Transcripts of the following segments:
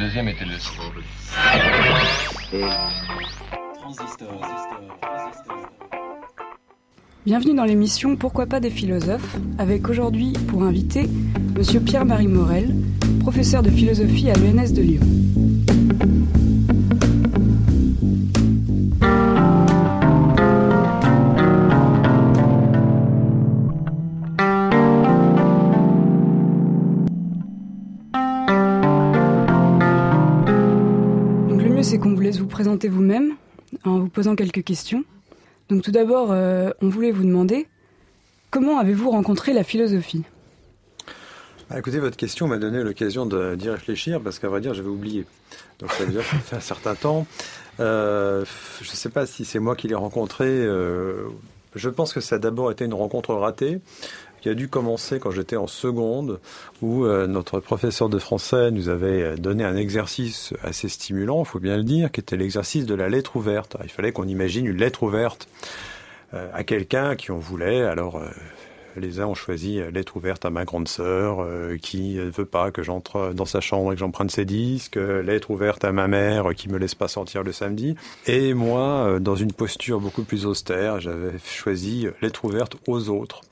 deuxième était le... Bienvenue dans l'émission Pourquoi pas des philosophes avec aujourd'hui pour invité Monsieur Pierre-Marie Morel, professeur de philosophie à l'ENS de Lyon. Présenter vous-même en vous posant quelques questions. Donc tout d'abord, euh, on voulait vous demander comment avez-vous rencontré la philosophie? Ah, écoutez, votre question m'a donné l'occasion d'y réfléchir parce qu'à vrai dire, j'avais oublié. Donc ça veut dire que ça fait un certain temps. Euh, je ne sais pas si c'est moi qui l'ai rencontré. euh, je pense que ça a d'abord été une rencontre ratée qui a dû commencer quand j'étais en seconde, où euh, notre professeur de français nous avait euh, donné un exercice assez stimulant, il faut bien le dire, qui était l'exercice de la lettre ouverte. Il fallait qu'on imagine une lettre ouverte euh, à quelqu'un qui on voulait. Alors, les uns ont choisi lettre ouverte à ma grande sœur, qui ne veut pas que j'entre dans sa chambre et que j'emprunte ses disques. lettre ouverte à ma mère, qui me laisse pas sortir le samedi. Et moi, dans une posture beaucoup plus austère, j'avais choisi lettre ouverte aux autres.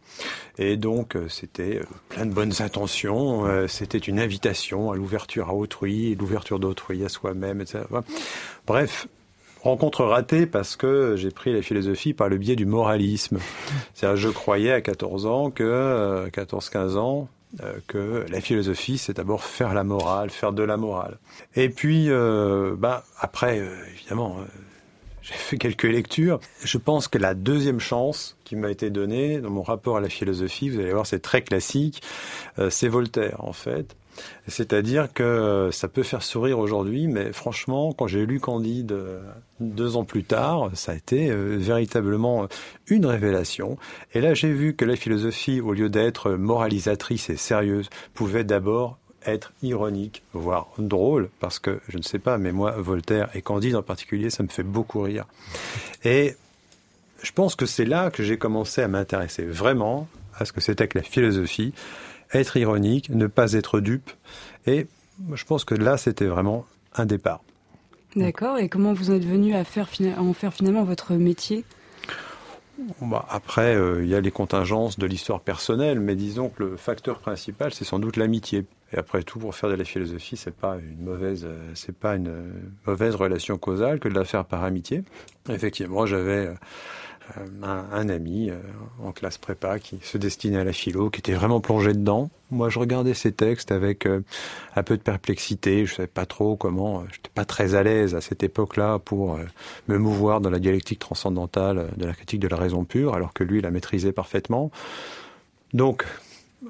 Et donc, euh, c'était euh, plein de bonnes intentions. euh, C'était une invitation à l'ouverture à autrui, l'ouverture d'autrui à soi-même, etc. Bref, rencontre ratée parce que j'ai pris la philosophie par le biais du moralisme. C'est-à-dire, je croyais à 14 ans que, euh, 14-15 ans, que la philosophie, c'est d'abord faire la morale, faire de la morale. Et puis, bah, après, évidemment, j'ai fait quelques lectures. Je pense que la deuxième chance qui m'a été donnée dans mon rapport à la philosophie, vous allez voir, c'est très classique, euh, c'est Voltaire, en fait. C'est-à-dire que euh, ça peut faire sourire aujourd'hui, mais franchement, quand j'ai lu Candide euh, deux ans plus tard, ça a été véritablement une révélation. Et là, j'ai vu que la philosophie, au lieu d'être moralisatrice et sérieuse, pouvait d'abord être ironique, voire drôle, parce que je ne sais pas, mais moi, Voltaire et Candide en particulier, ça me fait beaucoup rire. Et je pense que c'est là que j'ai commencé à m'intéresser vraiment à ce que c'était que la philosophie, être ironique, ne pas être dupe. Et je pense que là, c'était vraiment un départ. D'accord. Et comment vous êtes venu à, faire, à en faire finalement votre métier? Bah, après, euh, il y a les contingences de l'histoire personnelle, mais disons que le facteur principal, c'est sans doute l'amitié. Et après tout, pour faire de la philosophie, c'est pas une mauvaise, euh, c'est pas une euh, mauvaise relation causale que de la faire par amitié. Effectivement, j'avais euh, un, ami en classe prépa qui se destinait à la philo, qui était vraiment plongé dedans. Moi, je regardais ses textes avec un peu de perplexité. Je savais pas trop comment. J'étais pas très à l'aise à cette époque-là pour me mouvoir dans la dialectique transcendantale de la critique de la raison pure, alors que lui la maîtrisait parfaitement. Donc,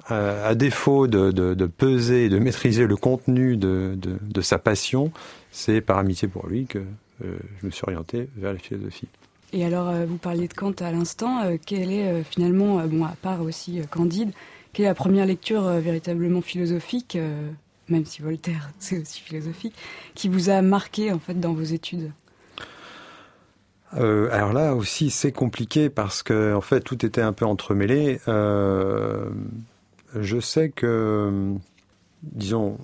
à défaut de, de, de peser et de maîtriser le contenu de, sa passion, c'est par amitié pour lui que euh, je me suis orienté vers la philosophie. Et alors, euh, vous parliez de Kant à l'instant. euh, quelle est euh, finalement, euh, bon, à part aussi euh, Candide, quelle est la première lecture euh, véritablement philosophique, euh, même si Voltaire c'est aussi philosophique, qui vous a marqué en fait dans vos études? Euh, alors là aussi, c'est compliqué parce que en fait, tout était un peu entremêlé. Euh, je sais que, disons,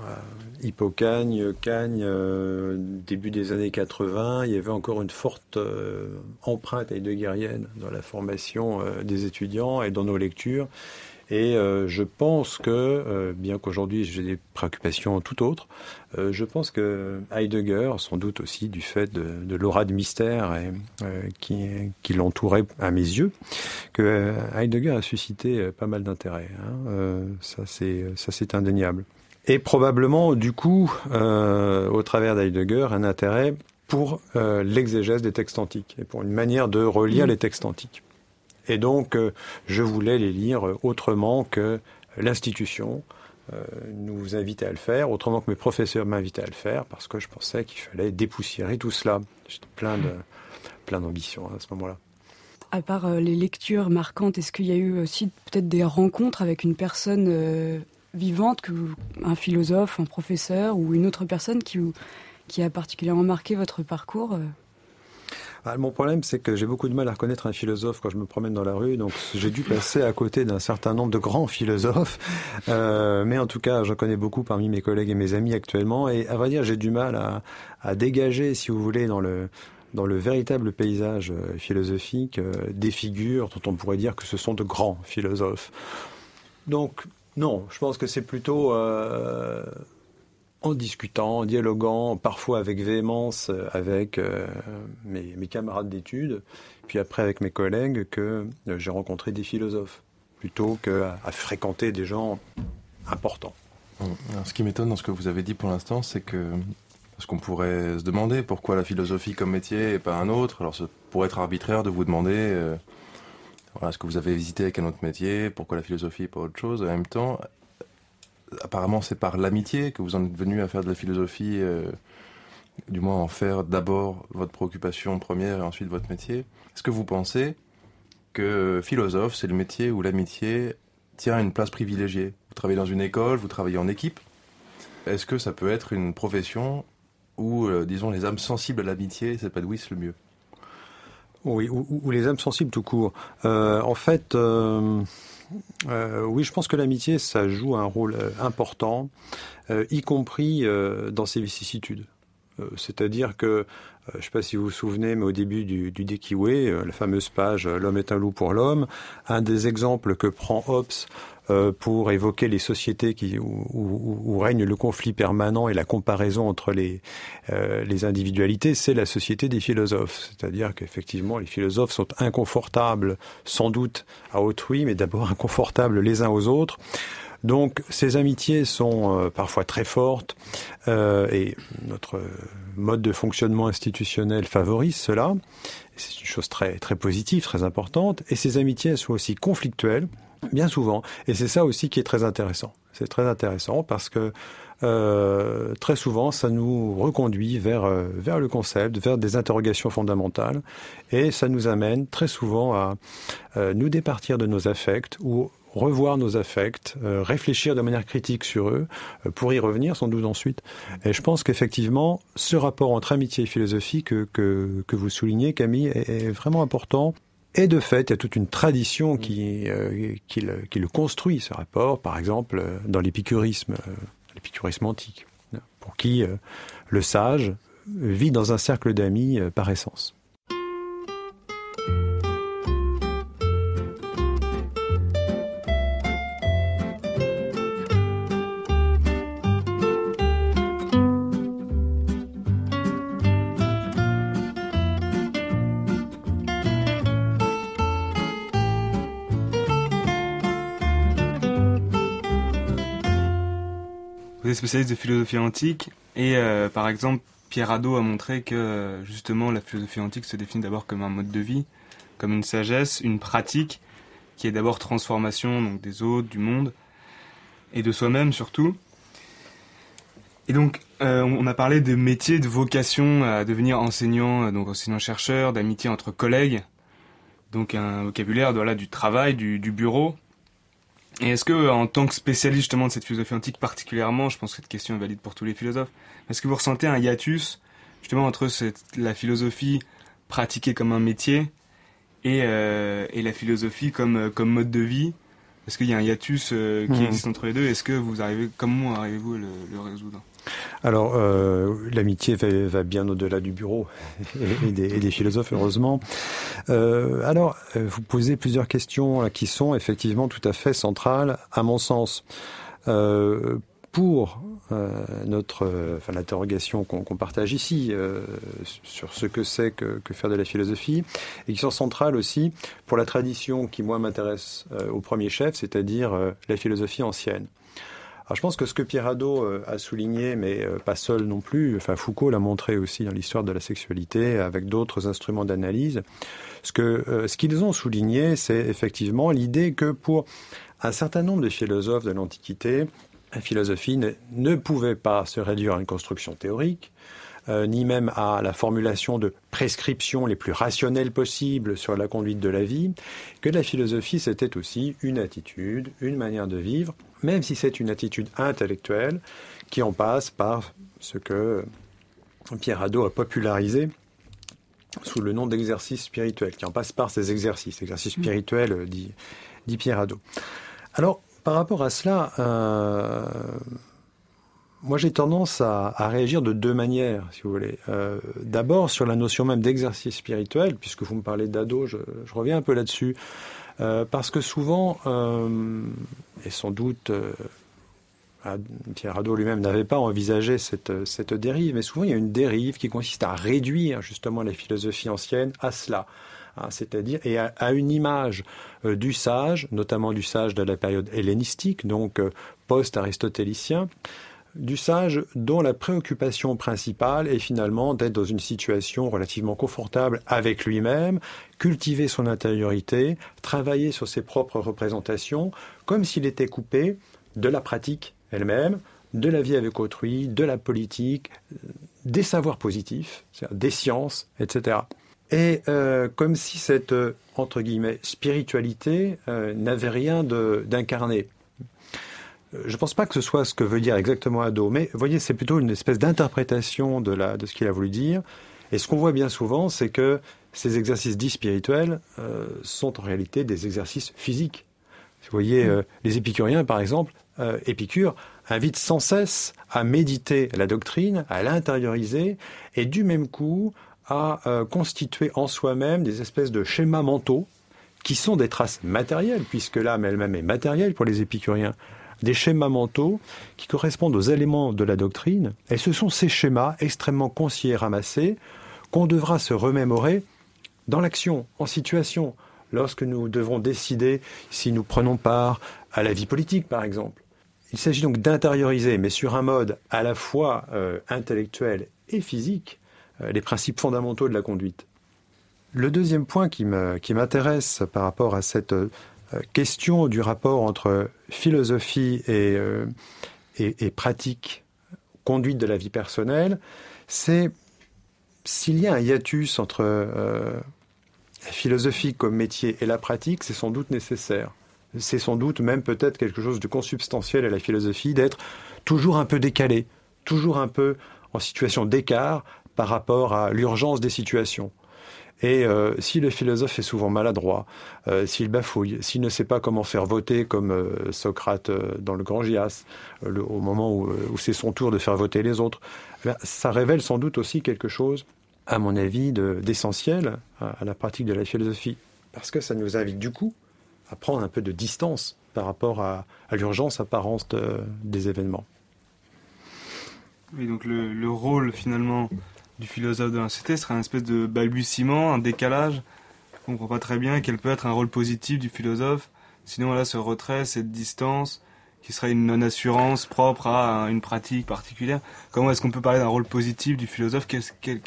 euh, Hippocagne, Cagne, euh, début des années 80, il y avait encore une forte euh, empreinte heideggerienne dans la formation euh, des étudiants et dans nos lectures. Et euh, je pense que, euh, bien qu'aujourd'hui j'ai des préoccupations tout autres, euh, je pense que Heidegger, sans doute aussi du fait de, de l'aura de mystère et, euh, qui, qui l'entourait à mes yeux, que Heidegger a suscité pas mal d'intérêt. hein. Euh, ça c'est indéniable. Et probablement, du coup, euh, au travers d'Heidegger, un intérêt pour euh, l'exégèse des textes antiques et pour une manière de relire Mhm. les textes antiques. Et donc, euh, je voulais les lire autrement que l'institution euh, nous invitait à le faire, autrement que mes professeurs m'invitaient à le faire, parce que je pensais qu'il fallait dépoussiérer tout cela. J'étais plein de plein d'ambition à ce moment-là. À part euh, les lectures marquantes, est-ce qu'il y a eu aussi peut-être des rencontres avec une personne vivante, un philosophe, un professeur ou une autre personne qui, a particulièrement marqué votre parcours ah, mon problème, c'est que j'ai beaucoup de mal à reconnaître un philosophe quand je me promène dans la rue, donc j'ai dû passer à côté d'un certain nombre de grands philosophes. Euh, mais en tout cas, j'en connais beaucoup parmi mes collègues et mes amis actuellement. Et à vrai dire, j'ai du mal à, dégager, si vous voulez, dans le véritable paysage euh, philosophique, euh, des figures dont on pourrait dire que ce sont de grands philosophes. Donc, non, je pense que c'est plutôt en discutant, en dialoguant, parfois avec véhémence euh, avec euh, mes, camarades d'études, puis après avec mes collègues, que euh, j'ai rencontré des philosophes, plutôt qu'à à fréquenter des gens importants. ce qui m'étonne dans ce que vous avez dit pour l'instant, c'est que parce qu'on pourrait se demander pourquoi la philosophie comme métier et pas un autre. Alors, ça pourrait être arbitraire de vous demander voilà, ce que vous avez visité avec un autre métier, pourquoi la philosophie et pas autre chose. En même temps, apparemment c'est par l'amitié que vous en êtes venu à faire de la philosophie, euh, du moins en faire d'abord votre préoccupation première et ensuite votre métier. Est-ce que vous pensez que philosophe, c'est le métier où l'amitié tient une place privilégiée? Vous travaillez dans une école, vous travaillez en équipe. Est-ce que ça peut être une profession où, euh, disons, les âmes sensibles à l'amitié s'épanouissent le mieux? Oui, ou, les âmes sensibles tout court. Euh, en fait, euh, oui, je pense que l'amitié, ça joue un rôle euh, important, euh, y compris dans ses vicissitudes. C'est-à-dire que, je ne sais pas si vous vous souvenez, mais au début du, du la fameuse page L'homme est un loup pour l'homme, un des exemples que prend Hobbes euh, pour évoquer les sociétés où, règne le conflit permanent et la comparaison entre les, euh, les individualités, c'est la société des philosophes. C'est-à-dire qu'effectivement, les philosophes sont inconfortables, sans doute à autrui, mais d'abord inconfortables les uns aux autres. Donc ces amitiés sont euh, parfois très fortes et notre mode de fonctionnement institutionnel favorise cela. C'est une chose très très positive, très importante. Et ces amitiés sont aussi conflictuelles Bien souvent. Et c'est ça aussi qui est très intéressant. C'est très intéressant parce que euh, très souvent, ça nous reconduit vers, euh, vers le concept, vers des interrogations fondamentales, et ça nous amène très souvent à euh, nous départir de nos affects ou revoir nos affects, réfléchir de manière critique sur eux, pour y revenir sans doute ensuite. Et je pense qu'effectivement, ce rapport entre amitié et philosophie que, que, que vous soulignez, Camille, est vraiment important et de fait, il y a toute une tradition qui, euh, qui, le, construit, ce rapport, par exemple, euh, dans l'épicurisme, euh, l'épicurisme antique, pour qui le sage vit dans un cercle d'amis par essence. Des spécialistes de philosophie antique. Et euh, par exemple Pierre Hadot a montré que justement la philosophie antique se définit d'abord comme un mode de vie, comme une sagesse, une pratique qui est d'abord transformation donc des autres, du monde et de soi-même surtout. Et donc euh, on a parlé de métier, de vocation à devenir enseignant, euh, donc enseignant-chercheur, d'amitié entre collègues, donc un vocabulaire voilà, du travail, du bureau, et est-ce que, en tant que spécialiste justement de cette philosophie antique particulièrement, je pense que cette question est valide pour tous les philosophes, est-ce que vous ressentez un hiatus justement entre la philosophie pratiquée comme un métier et, euh, et la philosophie comme, euh, comme mode de vie Est-ce qu'il y a un hiatus euh, qui mmh. existe entre les deux? Est-ce que vous arrivez, comment arrivez-vous à le, le résoudre? Alors, euh, l'amitié va, bien au-delà du bureau et, des, philosophes, heureusement. Euh, alors, vous posez plusieurs questions qui sont effectivement tout à fait centrales, à mon sens. pour notre, enfin, l'interrogation qu'on partage ici sur ce que c'est que, faire de la philosophie, et qui sont centrales aussi pour la tradition qui, moi, m'intéresse au premier chef, c'est-à-dire la philosophie ancienne. Alors je pense que ce que euh, a souligné, mais euh, pas seul non plus, enfin Foucault l'a montré aussi dans l'histoire de la sexualité avec d'autres instruments d'analyse, ce que euh, ce qu'ils ont souligné, c'est effectivement l'idée que pour un certain nombre de philosophes de l'Antiquité, la philosophie ne, ne, pouvait pas se réduire à une construction théorique, ni même à la formulation de prescriptions les plus rationnelles possibles sur la conduite de la vie, que la philosophie c'était aussi une attitude, une manière de vivre, même si c'est une attitude intellectuelle qui en passe par ce que Pierre Hadot a popularisé sous le nom d'exercice spirituel, qui en passe par ces exercices, exercices mm. spirituels, dit, dit Pierre Hadot. Alors, par rapport à cela, euh, moi j'ai tendance à, réagir de deux manières, si vous voulez. Euh, d'abord sur la notion même d'exercice spirituel, puisque vous me parlez d'ado, je, reviens un peu là-dessus. Euh, parce que souvent, et sans doute Pierre Hadot lui-même n'avait pas envisagé cette, dérive, mais souvent il y a une dérive qui consiste à réduire justement la philosophie ancienne à cela, c'est-à-dire et à, une image euh, du sage, notamment du sage de la période hellénistique, donc euh, post-aristotélicien, du sage dont la préoccupation principale est finalement d'être dans une situation relativement confortable avec lui-même, cultiver son intériorité, travailler sur ses propres représentations, comme s'il était coupé de la pratique elle-même, de la vie avec autrui, de la politique, des savoirs positifs, des sciences, etc. Et euh, comme si cette, euh, entre guillemets, spiritualité euh, n'avait rien d'incarné. Je ne pense pas que ce soit ce que veut dire exactement Ado, mais vous voyez, c'est plutôt une espèce d'interprétation de, de ce qu'il a voulu dire. Et ce qu'on voit bien souvent, c'est que ces exercices dits spirituels sont en réalité des exercices physiques. Vous voyez, mm. les épicuriens, par exemple, Épicure invite sans cesse à méditer la doctrine, à l'intérioriser, et du même coup à euh, constituer en soi-même des espèces de schémas mentaux qui sont des traces matérielles, puisque l'âme elle-même est matérielle pour les épicuriens, des schémas mentaux qui correspondent aux éléments de la doctrine, et ce sont ces schémas extrêmement concis et ramassés qu'on devra se remémorer dans l'action, en situation, lorsque nous devons décider si nous prenons part à la vie politique, par exemple. Il s'agit donc d'intérioriser, mais sur un mode à la fois euh, intellectuel et physique, les principes fondamentaux de la conduite. Le deuxième point qui m'intéresse par rapport à cette euh, question du rapport entre philosophie euh, et, et, pratique, conduite de la vie personnelle, c'est s'il y a un hiatus entre philosophie comme métier et la pratique, c'est sans doute nécessaire. C'est sans doute même peut-être quelque chose de consubstantiel à la philosophie d'être toujours un peu décalé, toujours un peu en situation d'écart par rapport à l'urgence des situations. Et euh, si le philosophe est souvent maladroit, euh, s'il bafouille, s'il ne sait pas comment faire voter comme euh, Socrate dans le Grand Gias, au moment où, c'est son tour de faire voter les autres, eh ça révèle sans doute aussi quelque chose, à mon avis, d'essentiel à, la pratique de la philosophie. Parce que ça nous invite du coup à prendre un peu de distance par rapport à, l'urgence apparente des événements. Oui, donc le, le rôle finalement du philosophe de l'anxiété serait un espèce de balbutiement, un décalage. On ne comprend pas très bien quel peut être un rôle positif du philosophe. Sinon, là, ce retrait, cette distance, qui serait une non-assurance propre à une pratique particulière. Comment est-ce qu'on peut parler d'un rôle positif du philosophe? Quel,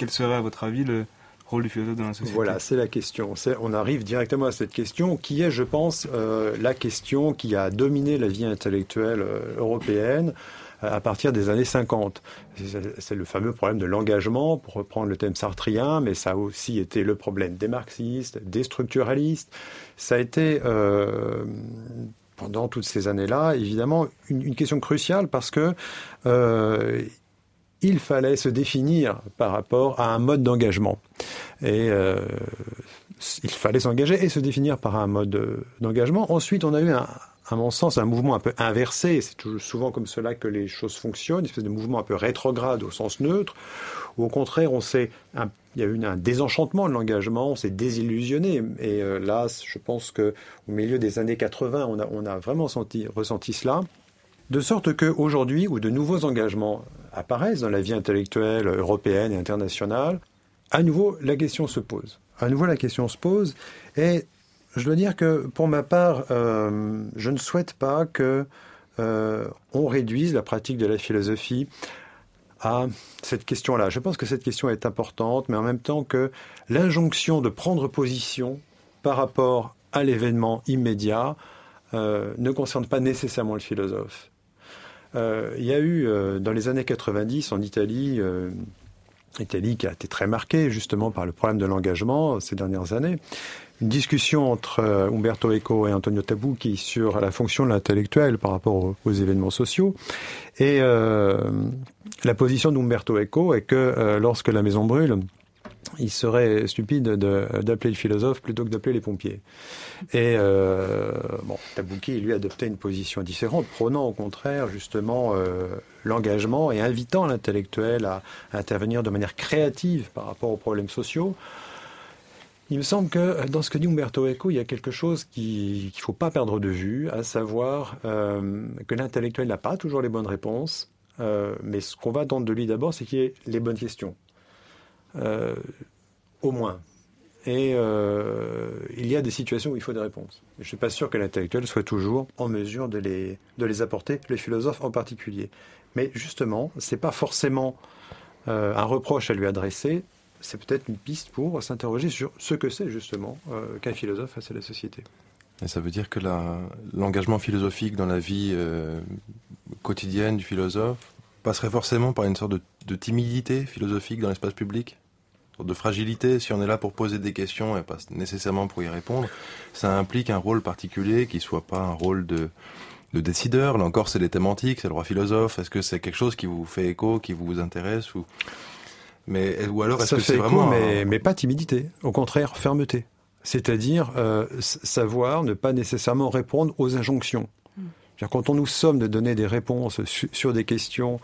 serait, à votre avis, le rôle du philosophe dans la société? Voilà, c'est la question. On arrive directement à cette question, qui est, je pense, euh, la question qui a dominé la vie intellectuelle euh, européenne à partir des années 50. C'est le fameux problème de l'engagement, pour reprendre le thème sartrien, mais ça a aussi été le problème des marxistes, des structuralistes. Ça a été, euh, pendant toutes ces années-là, évidemment, une, question cruciale parce que euh, il fallait se définir par rapport à un mode d'engagement. Et euh, il fallait s'engager et se définir par un mode d'engagement. Ensuite, on a eu un, à mon sens, un mouvement un peu inversé. C'est souvent comme cela que les choses fonctionnent, une espèce de mouvement un peu rétrograde au sens neutre, où au contraire, on s'est, il y a eu un désenchantement de l'engagement, on s'est désillusionné. Et euh, là, je pense que au milieu des années 80, on a, on a vraiment senti, ressenti cela. De sorte qu'aujourd'hui, où de nouveaux engagements apparaissent dans la vie intellectuelle européenne et internationale, à nouveau, la question se pose. À nouveau, la question se pose. Et je dois dire que pour ma part, euh, je ne souhaite pas que euh, on réduise la pratique de la philosophie à cette question-là. Je pense que cette question est importante, mais en même temps que l'injonction de prendre position par rapport à l'événement immédiat euh, ne concerne pas nécessairement le philosophe. il y a eu dans les années 90 en Italie Italie qui a été très marquée justement par le problème de l'engagement ces dernières années une discussion entre euh, Umberto Eco et Antonio Tabucchi sur la fonction de l'intellectuel par rapport aux, événements sociaux. Et euh, la position d'Umberto Eco est que euh, lorsque la maison brûle, il serait stupide d'appeler le philosophe plutôt que d'appeler les pompiers. Et euh, bon, Tabouki, lui, adoptait une position différente, prônant au contraire justement l'engagement et invitant l'intellectuel à, intervenir de manière créative par rapport aux problèmes sociaux. Il me semble que dans ce que dit Umberto Eco, il y a quelque chose qu'il ne faut pas perdre de vue, à savoir euh, que l'intellectuel n'a pas toujours les bonnes réponses, mais ce qu'on va attendre de lui d'abord, c'est qu'il ait les bonnes questions. Euh, au moins. Et euh, il y a des situations où il faut des réponses. je ne suis pas sûr que l'intellectuel soit toujours en mesure de les, de les apporter, les philosophes en particulier. Mais justement, ce n'est pas forcément euh, un reproche à lui adresser, c'est peut-être une piste pour s'interroger sur ce que c'est justement qu'un philosophe face à la société. Et ça veut dire que l'engagement philosophique dans la vie quotidienne du philosophe passerait forcément par une sorte de timidité philosophique dans l'espace public? De fragilité, si on est là pour poser des questions et pas nécessairement pour y répondre, ça implique un rôle particulier qui soit pas un rôle de, de décideur. Là encore, c'est les thématiques, c'est le roi philosophe. Est-ce que c'est quelque chose qui vous fait écho, qui vous intéresse ou mais ou alors est-ce que c'est vraiment mais, mais pas timidité, au contraire fermeté. C'est-à-dire euh, savoir ne pas nécessairement répondre aux injonctions. Hmm. Quand on nous somme de donner des réponses sur des questions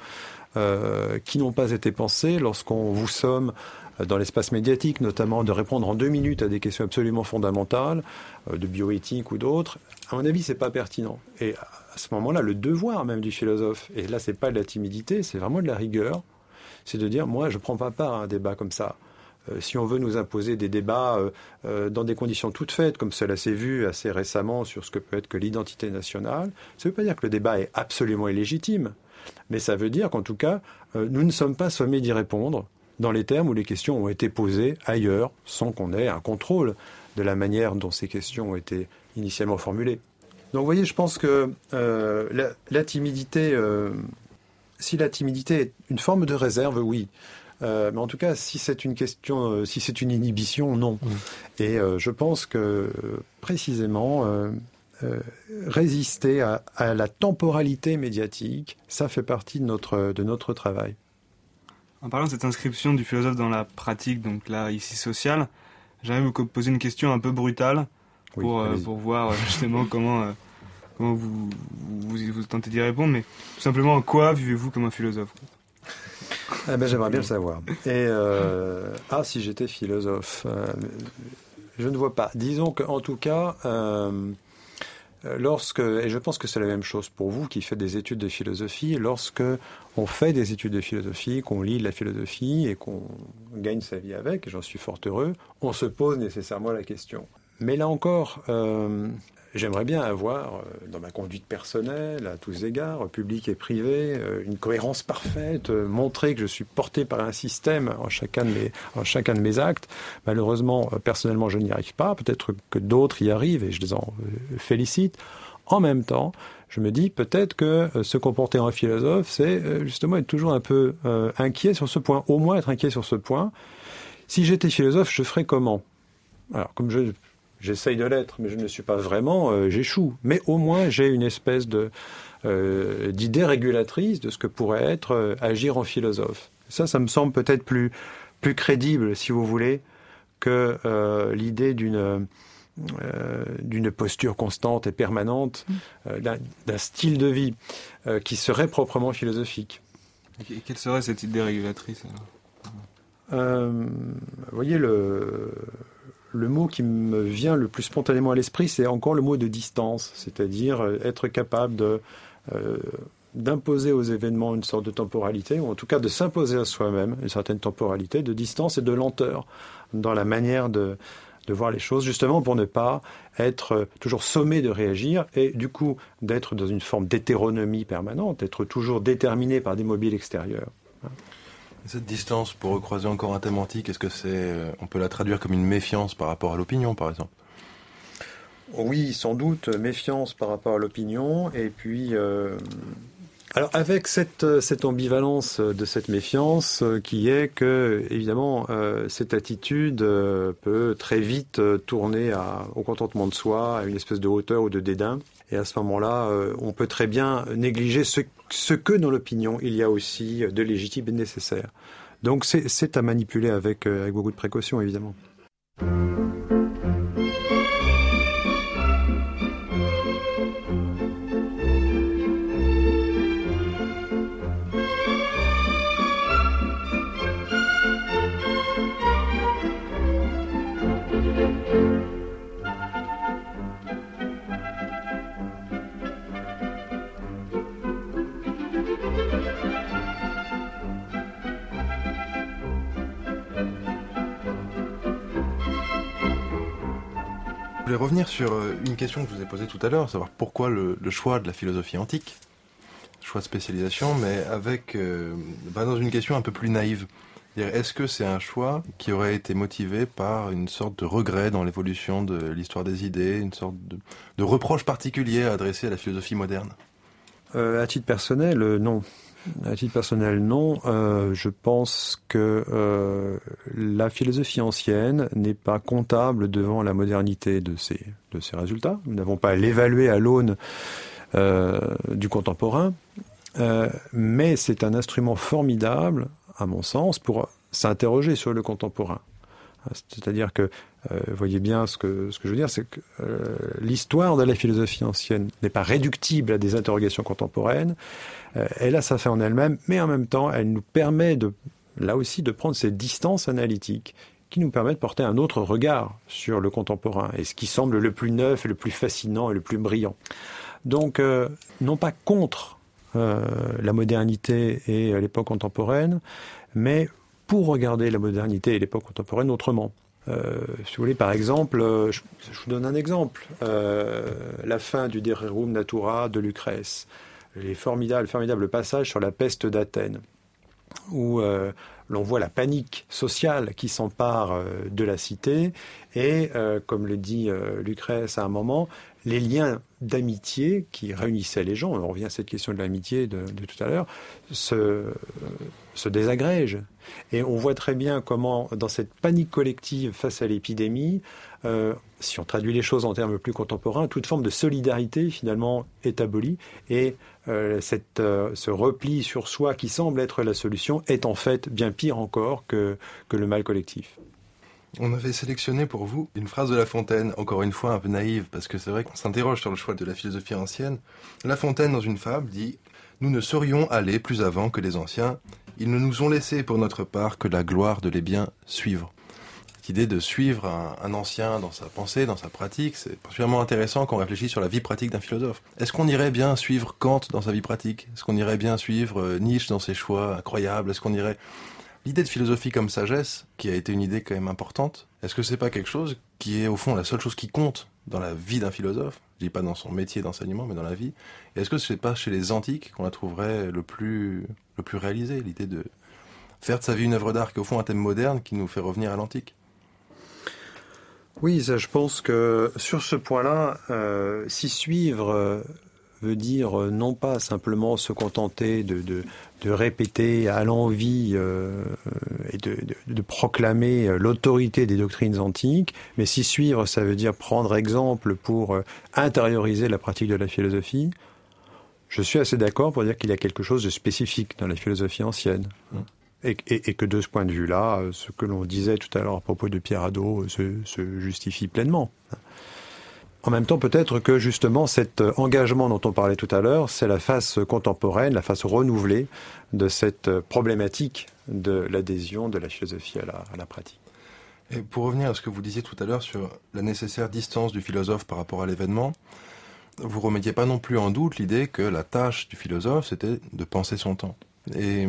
euh, qui n'ont pas été pensées, lorsqu'on vous somme dans l'espace médiatique, notamment de répondre en deux minutes à des questions absolument fondamentales, euh, de bioéthique ou d'autres, à mon avis, c'est pas pertinent. Et à ce moment-là, le devoir même du philosophe, et là, c'est pas de la timidité, c'est vraiment de la rigueur, c'est de dire, moi, je prends pas part à un débat comme ça. Euh, si on veut nous imposer des débats euh, dans des conditions toutes faites, comme cela s'est vu assez récemment sur ce que peut être que l'identité nationale, ça ne veut pas dire que le débat est absolument illégitime, mais ça veut dire qu'en tout cas, nous ne sommes pas sommés d'y répondre, dans les termes où les questions ont été posées ailleurs, sans qu'on ait un contrôle de la manière dont ces questions ont été initialement formulées. Donc vous voyez, je pense que euh, la, timidité, euh, si la timidité est une forme de réserve, oui. Euh, mais en tout cas, si c'est une question, si c'est une inhibition, non. Mmh. Et je pense que précisément, résister à, à, la temporalité médiatique, ça fait partie de notre, de notre travail. En parlant de cette inscription du philosophe dans la pratique, donc là, ici sociale, j'aimerais vous poser une question un peu brutale pour, euh, pour voir euh, justement comment, euh, comment vous, vous, tentez d'y répondre, mais tout simplement, en quoi vivez-vous comme un philosophe eh ben, J'aimerais bien le savoir. Et, ah, si j'étais philosophe, je ne vois pas. Disons qu'en tout cas, euh, lorsque, et je pense que c'est la même chose pour vous qui faites des études de philosophie, lorsque on fait des études de philosophie, qu'on lit la philosophie et qu'on gagne sa vie avec, j'en suis fort heureux, on se pose nécessairement la question. Mais là encore, euh, J'aimerais bien avoir, euh, dans ma conduite personnelle, à tous égards, public et privé, euh, une cohérence parfaite, euh, montrer que je suis porté par un système en chacun de mes, en chacun de mes actes. Malheureusement, personnellement, je n'y arrive pas. Peut-être que d'autres y arrivent et je les en félicite. En même temps, je me dis peut-être que se comporter en philosophe, c'est justement être toujours un peu inquiet sur ce point, au moins être inquiet sur ce point. Si j'étais philosophe, je ferais comment? Alors, comme je J'essaye de l'être, mais je ne suis pas vraiment, euh, j'échoue. Mais au moins, j'ai une espèce de euh, d'idée régulatrice de ce que pourrait être euh, agir en philosophe. Ça, ça me semble peut-être plus plus crédible, si vous voulez, que l'idée d'une d'une posture constante et permanente, mm. d'un style de vie qui serait proprement philosophique. Et quelle serait cette idée régulatrice Vous voyez le le mot qui me vient le plus spontanément à l'esprit, c'est encore le mot de distance, c'est-à-dire euh, être capable euh, d'imposer aux événements une sorte de temporalité, ou en tout cas de s'imposer à soi-même une certaine temporalité, de distance et de lenteur dans la manière de, de voir les choses, justement pour ne pas être euh, toujours sommé de réagir et du coup d'être dans une forme d'hétéronomie permanente, d'être toujours déterminé par des mobiles extérieurs. Cette distance, pour recroiser encore un thème antique, est-ce que c'est, euh, on peut la traduire comme une méfiance par rapport à l'opinion, par exemple? Oui, sans doute, méfiance par rapport à l'opinion, et puis, euh, alors avec cette, cette ambivalence de cette méfiance, euh, qui est que, évidemment, cette attitude peut très vite tourner au contentement de soi, à une espèce de hauteur ou de dédain. Et à ce moment-là, on peut très bien négliger ce que dans l'opinion il y a aussi de légitime et de nécessaire. Donc c'est à manipuler avec, avec beaucoup de précaution, évidemment. Sur euh, une question que je vous ai posée tout à l'heure, savoir pourquoi le, choix de la philosophie antique, choix de spécialisation, mais avec euh, bah, dans une question un peu plus naïve. Est-ce que c'est un choix qui aurait été motivé par une sorte de regret dans l'évolution de l'histoire des idées, une sorte de, reproche particulier adressé à la philosophie moderne? Euh, À titre personnel, non. À titre personnel, non. Euh, je pense que euh, la philosophie ancienne n'est pas comptable devant la modernité de ses, résultats. Nous n'avons pas à l'évaluer à l'aune euh, du contemporain, mais c'est un instrument formidable, à mon sens, pour s'interroger sur le contemporain. C'est-à-dire que, vous voyez bien ce que, je veux dire, c'est que l'histoire de la philosophie ancienne n'est pas réductible à des interrogations contemporaines, euh, elle a ça fait en elle-même, mais en même temps, elle nous permet de, là aussi, de prendre ces distances analytiques qui nous permettent de porter un autre regard sur le contemporain et ce qui semble le plus neuf, le plus fascinant et le plus brillant. Donc, euh, non pas contre euh, la modernité et l'époque contemporaine, mais pour regarder la modernité et l'époque contemporaine autrement. si vous voulez, par exemple, je, vous donne un exemple. la fin du De Rerum Natura de Lucrèce les formidables, passages sur la peste d'Athènes, où euh, l'on voit la panique sociale qui s'empare euh, de la cité, et, euh, comme le dit Lucrèce à un moment, les liens d'amitié qui réunissaient les gens, on revient à cette question de l'amitié de, tout à l'heure, se, se désagrègent. Et on voit très bien comment, dans cette panique collective face à l'épidémie, euh, si on traduit les choses en termes plus contemporains, toute forme de solidarité finalement est abolie et euh, euh, ce repli sur soi qui semble être la solution est en fait bien pire encore que, que le mal collectif. On avait sélectionné pour vous une phrase de La Fontaine, encore une fois un peu naïve, parce que c'est vrai qu'on s'interroge sur le choix de la philosophie ancienne. La Fontaine, dans une fable, dit Nous ne saurions aller plus avant que les anciens, ils ne nous ont laissé pour notre part que la gloire de les bien suivre idée de suivre un, ancien dans sa pensée, dans sa pratique, c'est particulièrement intéressant quand on réfléchit sur la vie pratique d'un philosophe. Est-ce qu'on irait bien suivre Kant dans sa vie pratique? Est-ce qu'on irait bien suivre euh, Nietzsche dans ses choix incroyables? Est-ce qu'on irait l'idée de philosophie comme sagesse, qui a été une idée quand même importante Est-ce que c'est pas quelque chose qui est au fond la seule chose qui compte dans la vie d'un philosophe? Je dis pas dans son métier d'enseignement, mais dans la vie. est-ce que c'est pas chez les antiques qu'on la trouverait le plus le plus réalisé l'idée de faire de sa vie une œuvre d'art qui est au fond un thème moderne qui nous fait revenir à l'antique? Oui, ça, je pense que sur ce point-là, euh, s'y suivre euh, veut dire euh, non pas simplement se contenter de, de, répéter à l'envie et de, de proclamer l'autorité des doctrines antiques, mais s'y suivre, ça veut dire prendre exemple pour intérioriser la pratique de la philosophie. Je suis assez d'accord pour dire qu'il y a quelque chose de spécifique dans la philosophie ancienne. Mmh. Et, que de ce point de vue-là, euh, ce que l'on disait tout à l'heure à propos de Pierre Hadot euh, se, justifie pleinement. En même temps, peut-être que justement cet euh, engagement dont on parlait tout à l'heure, c'est la face contemporaine, la face renouvelée de cette problématique de l'adhésion de la philosophie à la, à la, pratique. Et pour revenir à ce que vous disiez tout à l'heure sur la nécessaire distance du philosophe par rapport à l'événement, vous remettiez pas non plus en doute l'idée que la tâche du philosophe, c'était de penser son temps. Et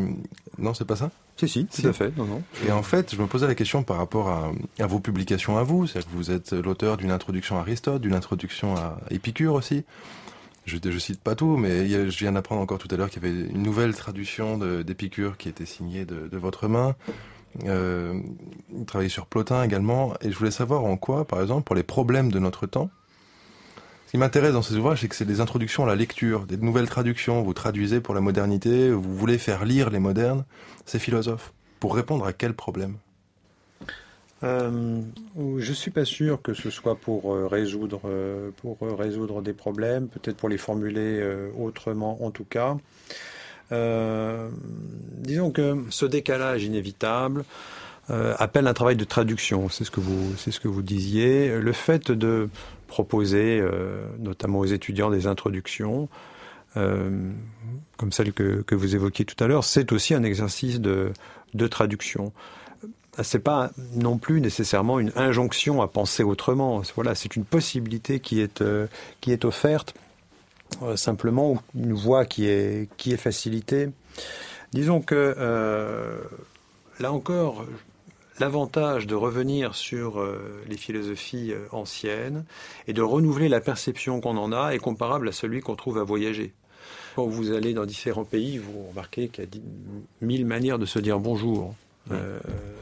non, c'est pas ça? Si, si, tout à fait. Non, non. Et en fait, je me posais la question par rapport à, à vos publications à vous. C'est-à-dire que vous êtes l'auteur d'une introduction à Aristote, d'une introduction à Épicure aussi. Je, je cite pas tout, mais je viens d'apprendre encore tout à l'heure qu'il y avait une nouvelle traduction d'Épicure qui était signée de, de votre main. Euh, vous travaillez sur Plotin également. Et je voulais savoir en quoi, par exemple, pour les problèmes de notre temps, ce qui m'intéresse dans ces ouvrages, c'est que c'est des introductions à la lecture, des nouvelles traductions. Vous traduisez pour la modernité, vous voulez faire lire les modernes, ces philosophes. Pour répondre à quel problème? Euh, je suis pas sûr que ce soit pour euh, résoudre euh, pour résoudre des problèmes, peut-être pour les formuler autrement en tout cas. Euh, disons que ce décalage inévitable euh, appelle un travail de traduction. C'est ce que vous, c'est ce que vous disiez. Le fait de proposer, euh, notamment aux étudiants, des introductions, comme celle que, que, vous évoquiez tout à l'heure, c'est aussi un exercice de, de traduction. C'est pas non plus nécessairement une injonction à penser autrement. Voilà, c'est une possibilité qui est, qui est offerte euh, simplement une voie qui est, qui est facilitée. Disons que euh, là encore, l'avantage de revenir sur euh, les philosophies anciennes et de renouveler la perception qu'on en a est comparable à celui qu'on trouve à voyager. Quand vous allez dans différents pays, vous remarquez qu'il y a mille manières de se dire bonjour. Euh,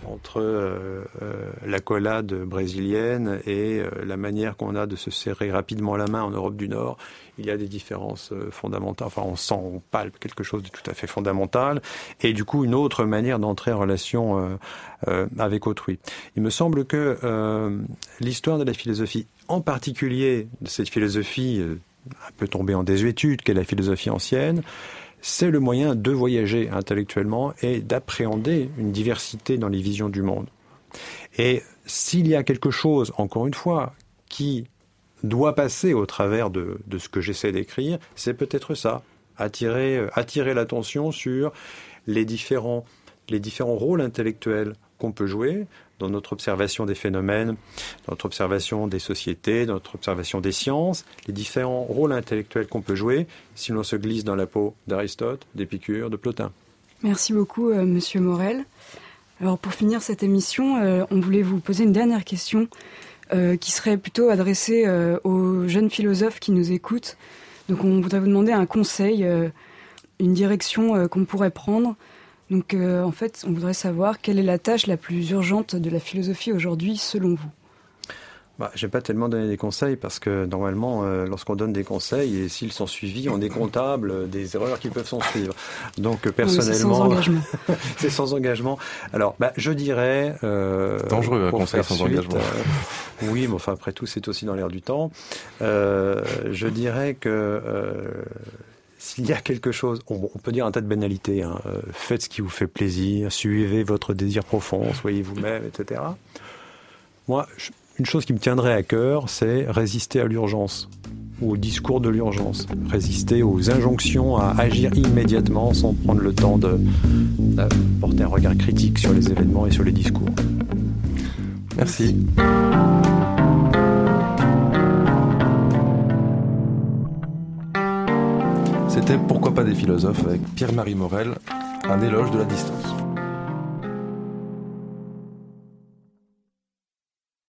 entre euh, euh, la collade brésilienne et la manière qu'on a de se serrer rapidement la main en Europe du Nord, il y a des différences fondamentales. Enfin, on sent, on palpe quelque chose de tout à fait fondamental, et du coup une autre manière d'entrer en relation avec autrui. Il me semble que l'histoire de la philosophie, en particulier de cette philosophie un peu tombée en désuétude, qu'est la philosophie ancienne, c'est le moyen de voyager intellectuellement et d'appréhender une diversité dans les visions du monde. Et s'il y a quelque chose, encore une fois, qui doit passer au travers de, ce que j'essaie d'écrire, c'est peut-être ça, attirer, euh, l'attention sur les différents rôles intellectuels qu'on peut jouer, dans notre observation des phénomènes, dans notre observation des sociétés, dans notre observation des sciences, les différents rôles intellectuels qu'on peut jouer si l'on se glisse dans la peau d'Aristote, d'Épicure, de Plotin. Merci beaucoup, euh, Monsieur Morel. Alors pour finir cette émission, euh, on voulait vous poser une dernière question euh, qui serait plutôt adressée aux jeunes philosophes qui nous écoutent. Donc on voudrait vous demander un conseil, une direction qu'on pourrait prendre donc euh, en fait, on voudrait savoir quelle est la tâche la plus urgente de la philosophie aujourd'hui selon vous bah, Je n'ai pas tellement donné des conseils parce que normalement, euh, lorsqu'on donne des conseils et s'ils sont suivis, on est comptable des erreurs qui peuvent s'en suivre. Donc personnellement, c'est sans engagement. c'est sans engagement. Alors, bah, je dirais euh, dangereux un conseil sans engagement. oui, mais enfin après tout, c'est aussi dans l'air du temps. je dirais que s'il y a quelque chose, on, peut dire un tas de banalités, hein, euh, faites ce qui vous fait plaisir, suivez votre désir profond, soyez vous-même, etc. Moi, une chose qui me tiendrait à cœur, c'est résister à l'urgence ou au discours de l'urgence, résister aux injonctions à agir immédiatement sans prendre le temps de, de porter un regard critique sur les événements et sur les discours. Merci. C'était Pourquoi pas des philosophes avec Pierre-Marie Morel, un éloge de la distance.